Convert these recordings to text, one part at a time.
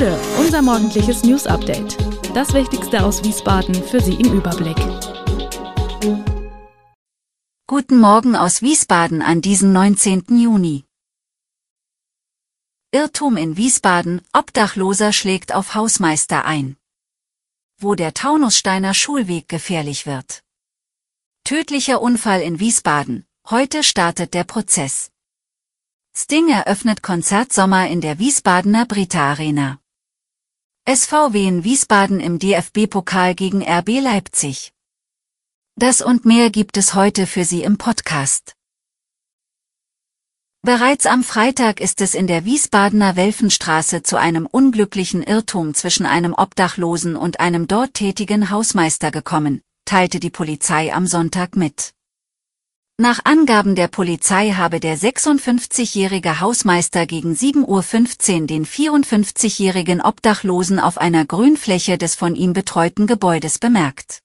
Gude, unser morgendliches News Update. Das Wichtigste aus Wiesbaden für Sie im Überblick. Guten Morgen aus Wiesbaden an diesem 19. Juni. Irrtum in Wiesbaden, Obdachloser schlägt auf Hausmeister ein. Wo der Taunussteiner Schulweg gefährlich wird. Tödlicher Unfall in Wiesbaden, heute startet der Prozess. Sting eröffnet Konzertsommer in der Wiesbadener Brita Arena. SVW in Wiesbaden im DFB-Pokal gegen RB Leipzig. Das und mehr gibt es heute für Sie im Podcast. Bereits am Freitag ist es in der Wiesbadener Welfenstraße zu einem unglücklichen Irrtum zwischen einem Obdachlosen und einem dort tätigen Hausmeister gekommen, teilte die Polizei am Sonntag mit. Nach Angaben der Polizei habe der 56-jährige Hausmeister gegen 7.15 Uhr den 54-jährigen Obdachlosen auf einer Grünfläche des von ihm betreuten Gebäudes bemerkt.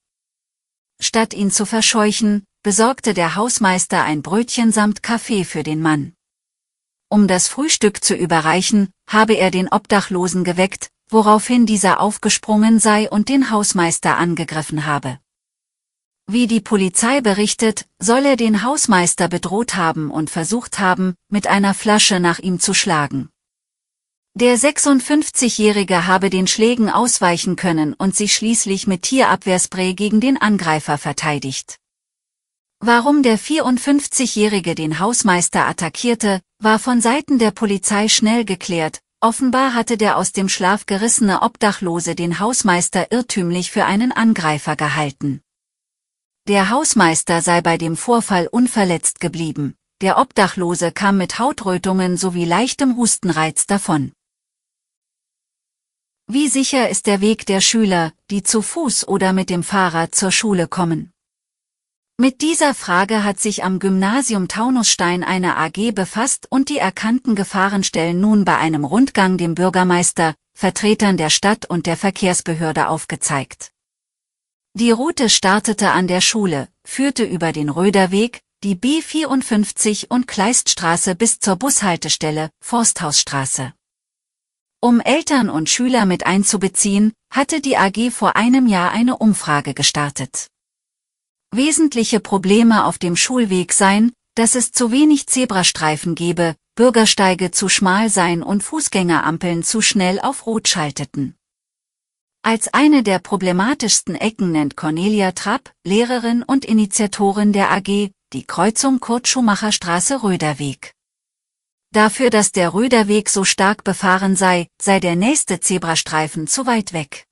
Statt ihn zu verscheuchen, besorgte der Hausmeister ein Brötchen samt Kaffee für den Mann. Um das Frühstück zu überreichen, habe er den Obdachlosen geweckt, woraufhin dieser aufgesprungen sei und den Hausmeister angegriffen habe. Wie die Polizei berichtet, soll er den Hausmeister bedroht haben und versucht haben, mit einer Flasche nach ihm zu schlagen. Der 56-Jährige habe den Schlägen ausweichen können und sich schließlich mit Tierabwehrspray gegen den Angreifer verteidigt. Warum der 54-Jährige den Hausmeister attackierte, war von Seiten der Polizei schnell geklärt, offenbar hatte der aus dem Schlaf gerissene Obdachlose den Hausmeister irrtümlich für einen Angreifer gehalten. Der Hausmeister sei bei dem Vorfall unverletzt geblieben, der Obdachlose kam mit Hautrötungen sowie leichtem Hustenreiz davon. Wie sicher ist der Weg der Schüler, die zu Fuß oder mit dem Fahrrad zur Schule kommen? Mit dieser Frage hat sich am Gymnasium Taunusstein eine AG befasst und die erkannten Gefahrenstellen nun bei einem Rundgang dem Bürgermeister, Vertretern der Stadt und der Verkehrsbehörde aufgezeigt. Die Route startete an der Schule, führte über den Röderweg, die B54 und Kleiststraße bis zur Bushaltestelle, Forsthausstraße. Um Eltern und Schüler mit einzubeziehen, hatte die AG vor einem Jahr eine Umfrage gestartet. Wesentliche Probleme auf dem Schulweg seien, dass es zu wenig Zebrastreifen gebe, Bürgersteige zu schmal seien und Fußgängerampeln zu schnell auf Rot schalteten. Als eine der problematischsten Ecken nennt Cornelia Trapp, Lehrerin und Initiatorin der AG, die Kreuzung Kurt-Schumacher-Straße-Röderweg. Dafür, dass der Röderweg so stark befahren sei, sei der nächste Zebrastreifen zu weit weg.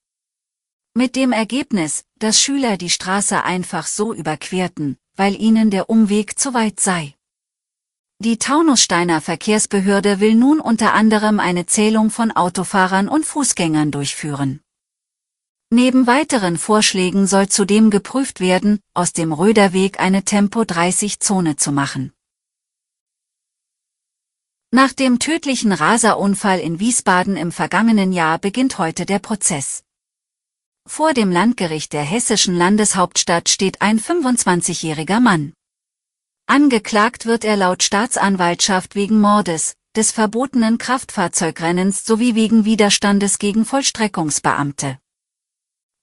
Mit dem Ergebnis, dass Schüler die Straße einfach so überquerten, weil ihnen der Umweg zu weit sei. Die Taunussteiner Verkehrsbehörde will nun unter anderem eine Zählung von Autofahrern und Fußgängern durchführen. Neben weiteren Vorschlägen soll zudem geprüft werden, aus dem Röderweg eine Tempo-30-Zone zu machen. Nach dem tödlichen Raserunfall in Wiesbaden im vergangenen Jahr beginnt heute der Prozess. Vor dem Landgericht der hessischen Landeshauptstadt steht ein 25-jähriger Mann. Angeklagt wird er laut Staatsanwaltschaft wegen Mordes, des verbotenen Kraftfahrzeugrennens sowie wegen Widerstandes gegen Vollstreckungsbeamte.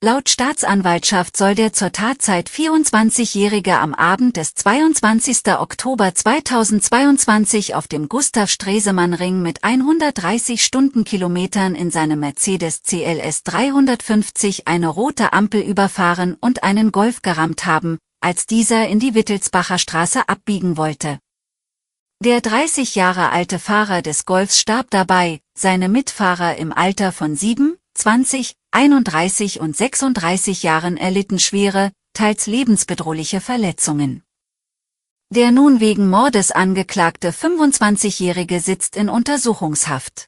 Laut Staatsanwaltschaft soll der zur Tatzeit 24-Jährige am Abend des 22. Oktober 2022 auf dem Gustav-Stresemann-Ring mit 130 Stundenkilometern in seinem Mercedes CLS 350 eine rote Ampel überfahren und einen Golf gerammt haben, als dieser in die Wittelsbacher Straße abbiegen wollte. Der 30 Jahre alte Fahrer des Golfs starb dabei, seine Mitfahrer im Alter von 7, 20, 31 und 36 Jahren erlitten schwere, teils lebensbedrohliche Verletzungen. Der nun wegen Mordes angeklagte 25-Jährige sitzt in Untersuchungshaft.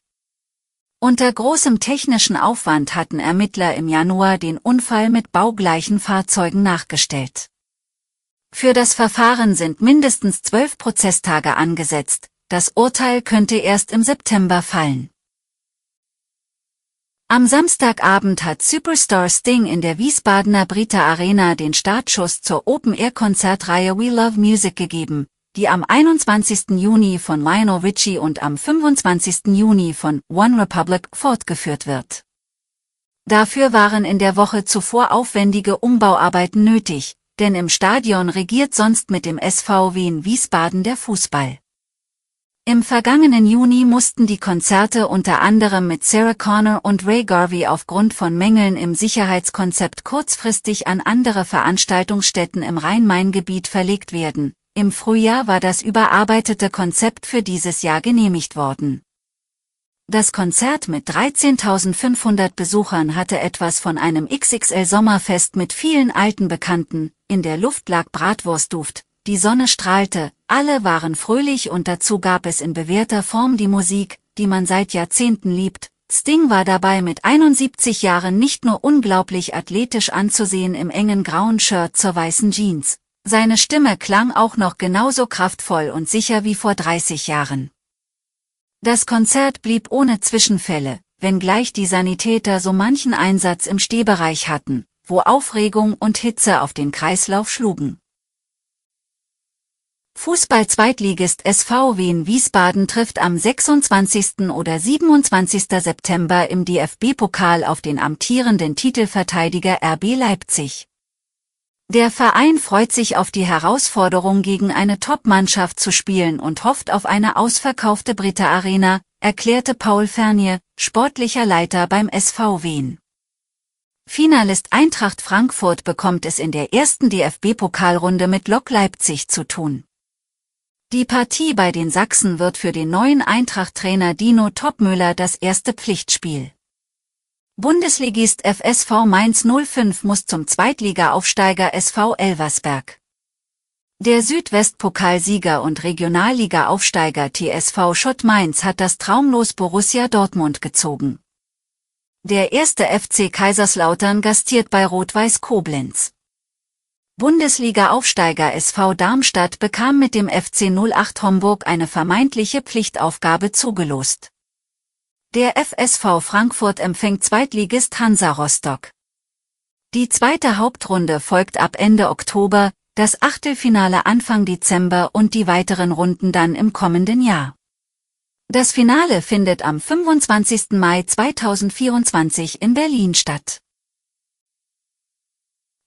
Unter großem technischen Aufwand hatten Ermittler im Januar den Unfall mit baugleichen Fahrzeugen nachgestellt. Für das Verfahren sind mindestens zwölf Prozesstage angesetzt, das Urteil könnte erst im September fallen. Am Samstagabend hat Superstar Sting in der Wiesbadener Brita Arena den Startschuss zur Open-Air-Konzertreihe We Love Music gegeben, die am 21. Juni von Lionel Richie und am 25. Juni von One Republic fortgeführt wird. Dafür waren in der Woche zuvor aufwendige Umbauarbeiten nötig, denn im Stadion regiert sonst mit dem SVW in Wiesbaden der Fußball. Im vergangenen Juni mussten die Konzerte unter anderem mit Sarah Connor und Ray Garvey aufgrund von Mängeln im Sicherheitskonzept kurzfristig an andere Veranstaltungsstätten im Rhein-Main-Gebiet verlegt werden. Im Frühjahr war das überarbeitete Konzept für dieses Jahr genehmigt worden. Das Konzert mit 13.500 Besuchern hatte etwas von einem XXL-Sommerfest mit vielen alten Bekannten, in der Luft lag Bratwurstduft, die Sonne strahlte, alle waren fröhlich und dazu gab es in bewährter Form die Musik, die man seit Jahrzehnten liebt. Sting war dabei mit 71 Jahren nicht nur unglaublich athletisch anzusehen im engen grauen Shirt zur weißen Jeans. Seine Stimme klang auch noch genauso kraftvoll und sicher wie vor 30 Jahren. Das Konzert blieb ohne Zwischenfälle, wenngleich die Sanitäter so manchen Einsatz im Stehbereich hatten, wo Aufregung und Hitze auf den Kreislauf schlugen. Fußball-Zweitligist SV Wien Wiesbaden trifft am 26. oder 27. September im DFB-Pokal auf den amtierenden Titelverteidiger RB Leipzig. Der Verein freut sich auf die Herausforderung gegen eine Top-Mannschaft zu spielen und hofft auf eine ausverkaufte Britta Arena, erklärte Paul Fernier, sportlicher Leiter beim SV Wien. Finalist Eintracht Frankfurt bekommt es in der ersten DFB-Pokalrunde mit Lok Leipzig zu tun. Die Partie bei den Sachsen wird für den neuen Eintracht-Trainer Dino Topmüller das erste Pflichtspiel. Bundesligist FSV Mainz 05 muss zum Zweitliga-Aufsteiger SV Elversberg. Der Südwestpokalsieger und Regionalliga-Aufsteiger TSV Schott Mainz hat das Traumlos Borussia Dortmund gezogen. Der erste FC Kaiserslautern gastiert bei Rot-Weiß Koblenz. Bundesliga-Aufsteiger SV Darmstadt bekam mit dem FC 08 Homburg eine vermeintliche Pflichtaufgabe zugelost. Der FSV Frankfurt empfängt Zweitligist Hansa Rostock. Die zweite Hauptrunde folgt ab Ende Oktober, das Achtelfinale Anfang Dezember und die weiteren Runden dann im kommenden Jahr. Das Finale findet am 25. Mai 2024 in Berlin statt.